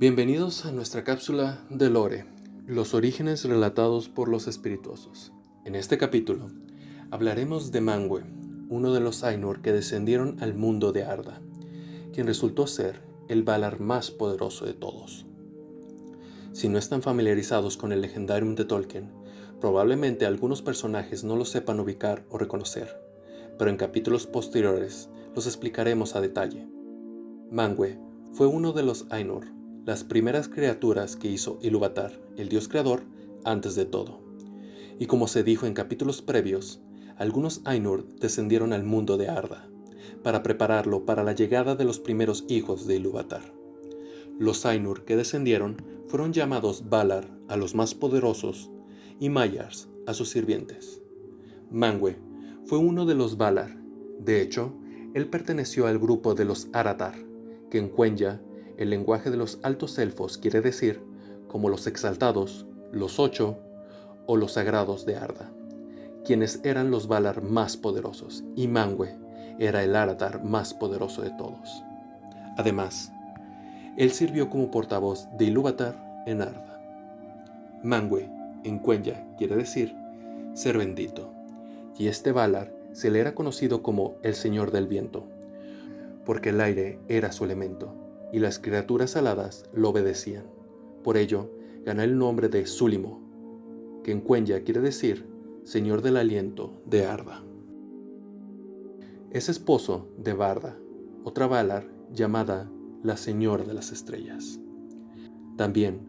Bienvenidos a nuestra cápsula de Lore, los orígenes relatados por los espirituosos. En este capítulo hablaremos de Mangue, uno de los Ainur que descendieron al mundo de Arda, quien resultó ser el Valar más poderoso de todos. Si no están familiarizados con el legendarium de Tolkien, probablemente algunos personajes no lo sepan ubicar o reconocer, pero en capítulos posteriores los explicaremos a detalle. Mangue fue uno de los Ainur, las primeras criaturas que hizo Ilúvatar, el dios creador, antes de todo. Y como se dijo en capítulos previos, algunos Ainur descendieron al mundo de Arda, para prepararlo para la llegada de los primeros hijos de Ilúvatar. Los Ainur que descendieron fueron llamados Valar a los más poderosos y Mayars a sus sirvientes. Mangue fue uno de los Valar. De hecho, él perteneció al grupo de los Aratar, que en Cuenya, el lenguaje de los altos elfos quiere decir como los exaltados, los ocho o los sagrados de Arda, quienes eran los Valar más poderosos, y Mangue era el Aratar más poderoso de todos. Además, él sirvió como portavoz de Ilúvatar en Arda. Mangue, en Cuenya, quiere decir ser bendito, y este Valar se le era conocido como el Señor del Viento, porque el aire era su elemento, y las criaturas aladas lo obedecían. Por ello, ganó el nombre de Súlimo, que en Cuenya quiere decir Señor del Aliento de Arda. Es esposo de Barda, otra Valar llamada la Señora de las Estrellas. También,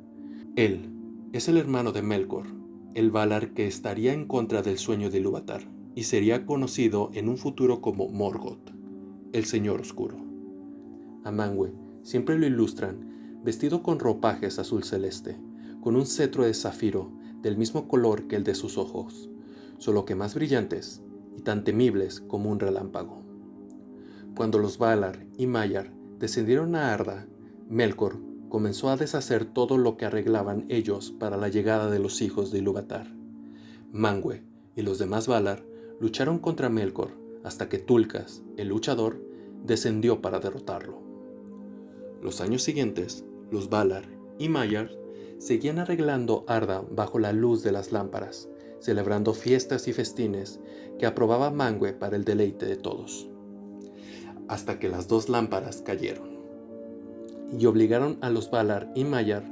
él es el hermano de Melkor, el Valar que estaría en contra del sueño de Ilúvatar y sería conocido en un futuro como Morgoth, el Señor Oscuro. A Mangue siempre lo ilustran vestido con ropajes azul celeste, con un cetro de zafiro del mismo color que el de sus ojos, solo que más brillantes y tan temibles como un relámpago. Cuando los Valar y Mayar descendieron a Arda, Melkor comenzó a deshacer todo lo que arreglaban ellos para la llegada de los hijos de Ilúvatar. Mangue y los demás Valar lucharon contra Melkor hasta que Tulkas, el luchador, descendió para derrotarlo. Los años siguientes, los Valar y Maiar seguían arreglando Arda bajo la luz de las lámparas, celebrando fiestas y festines que aprobaba Mangue para el deleite de todos. Hasta que las dos lámparas cayeron y obligaron a los Valar y Maiar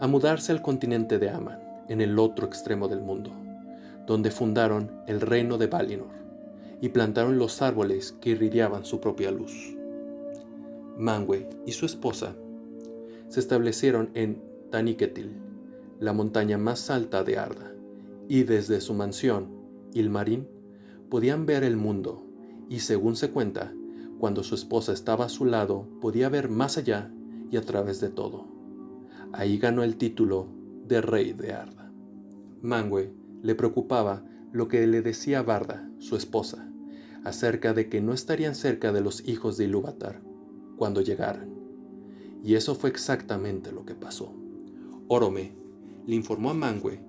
a mudarse al continente de Aman, en el otro extremo del mundo donde fundaron el reino de Valinor y plantaron los árboles que irradiaban su propia luz. Mangue y su esposa se establecieron en Taniketil, la montaña más alta de Arda, y desde su mansión, Ilmarín, podían ver el mundo, y según se cuenta, cuando su esposa estaba a su lado, podía ver más allá y a través de todo. Ahí ganó el título de rey de Arda. Mangue le preocupaba lo que le decía Barda, su esposa, acerca de que no estarían cerca de los hijos de Ilúvatar cuando llegaran. Y eso fue exactamente lo que pasó. Orome le informó a Mangue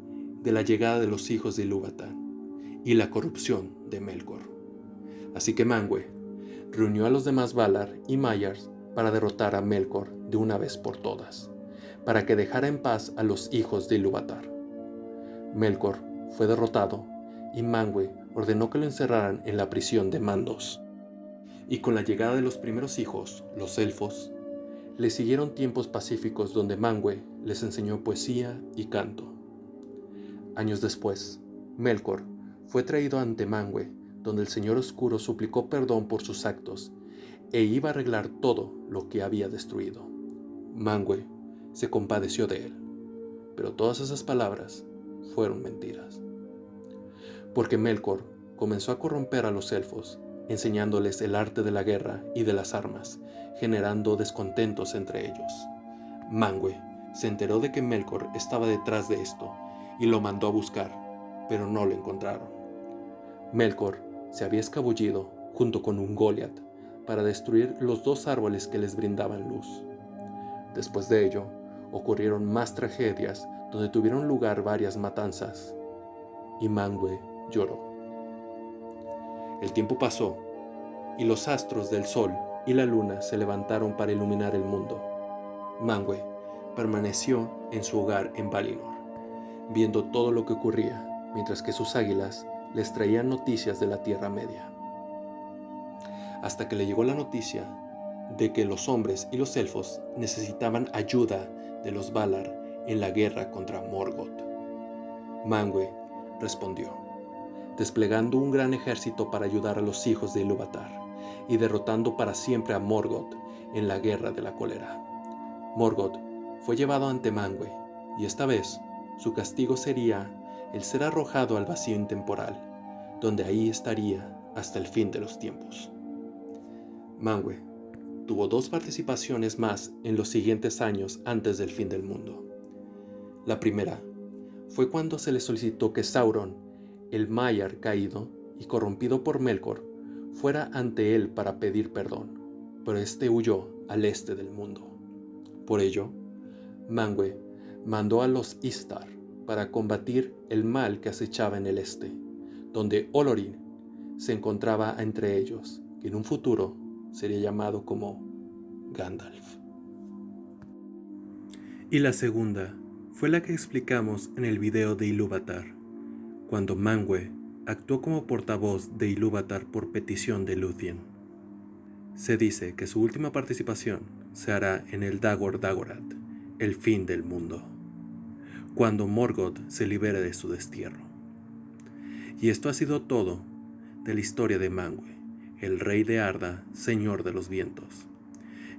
de la llegada de los hijos de Ilúvatar y la corrupción de Melkor. Así que Mangue reunió a los demás Valar y Mayars para derrotar a Melkor de una vez por todas, para que dejara en paz a los hijos de Ilúvatar. Melkor fue derrotado y Mangue ordenó que lo encerraran en la prisión de Mandos. Y con la llegada de los primeros hijos, los elfos, le siguieron tiempos pacíficos donde Mangue les enseñó poesía y canto. Años después, Melkor fue traído ante Mangue, donde el Señor Oscuro suplicó perdón por sus actos e iba a arreglar todo lo que había destruido. Mangue se compadeció de él, pero todas esas palabras fueron mentiras. Porque Melkor comenzó a corromper a los elfos, enseñándoles el arte de la guerra y de las armas, generando descontentos entre ellos. Mangue se enteró de que Melkor estaba detrás de esto y lo mandó a buscar, pero no lo encontraron. Melkor se había escabullido junto con un Goliath para destruir los dos árboles que les brindaban luz. Después de ello, ocurrieron más tragedias donde tuvieron lugar varias matanzas, y Mangue lloró. El tiempo pasó, y los astros del sol y la luna se levantaron para iluminar el mundo. Mangue permaneció en su hogar en Valinor, viendo todo lo que ocurría, mientras que sus águilas les traían noticias de la Tierra Media. Hasta que le llegó la noticia de que los hombres y los elfos necesitaban ayuda de los Valar en la guerra contra Morgoth. Mangue respondió, desplegando un gran ejército para ayudar a los hijos de Ilúvatar y derrotando para siempre a Morgoth en la guerra de la cólera. Morgoth fue llevado ante Mangue y esta vez su castigo sería el ser arrojado al vacío intemporal, donde ahí estaría hasta el fin de los tiempos. Mangue tuvo dos participaciones más en los siguientes años antes del fin del mundo. La primera fue cuando se le solicitó que Sauron, el Maiar caído y corrompido por Melkor, fuera ante él para pedir perdón, pero éste huyó al este del mundo. Por ello, Mangue mandó a los Istar para combatir el mal que acechaba en el este, donde Olorin se encontraba entre ellos, que en un futuro sería llamado como Gandalf. Y la segunda fue la que explicamos en el video de Ilúvatar, cuando Mangue actuó como portavoz de Ilúvatar por petición de Luthien. Se dice que su última participación se hará en el Dagor Dagorath, el fin del mundo, cuando Morgoth se libere de su destierro. Y esto ha sido todo de la historia de Mangue, el rey de Arda, señor de los vientos.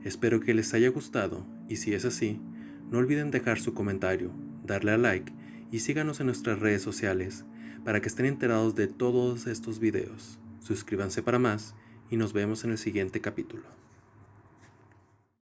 Espero que les haya gustado y si es así, no olviden dejar su comentario, darle a like y síganos en nuestras redes sociales para que estén enterados de todos estos videos. Suscríbanse para más y nos vemos en el siguiente capítulo.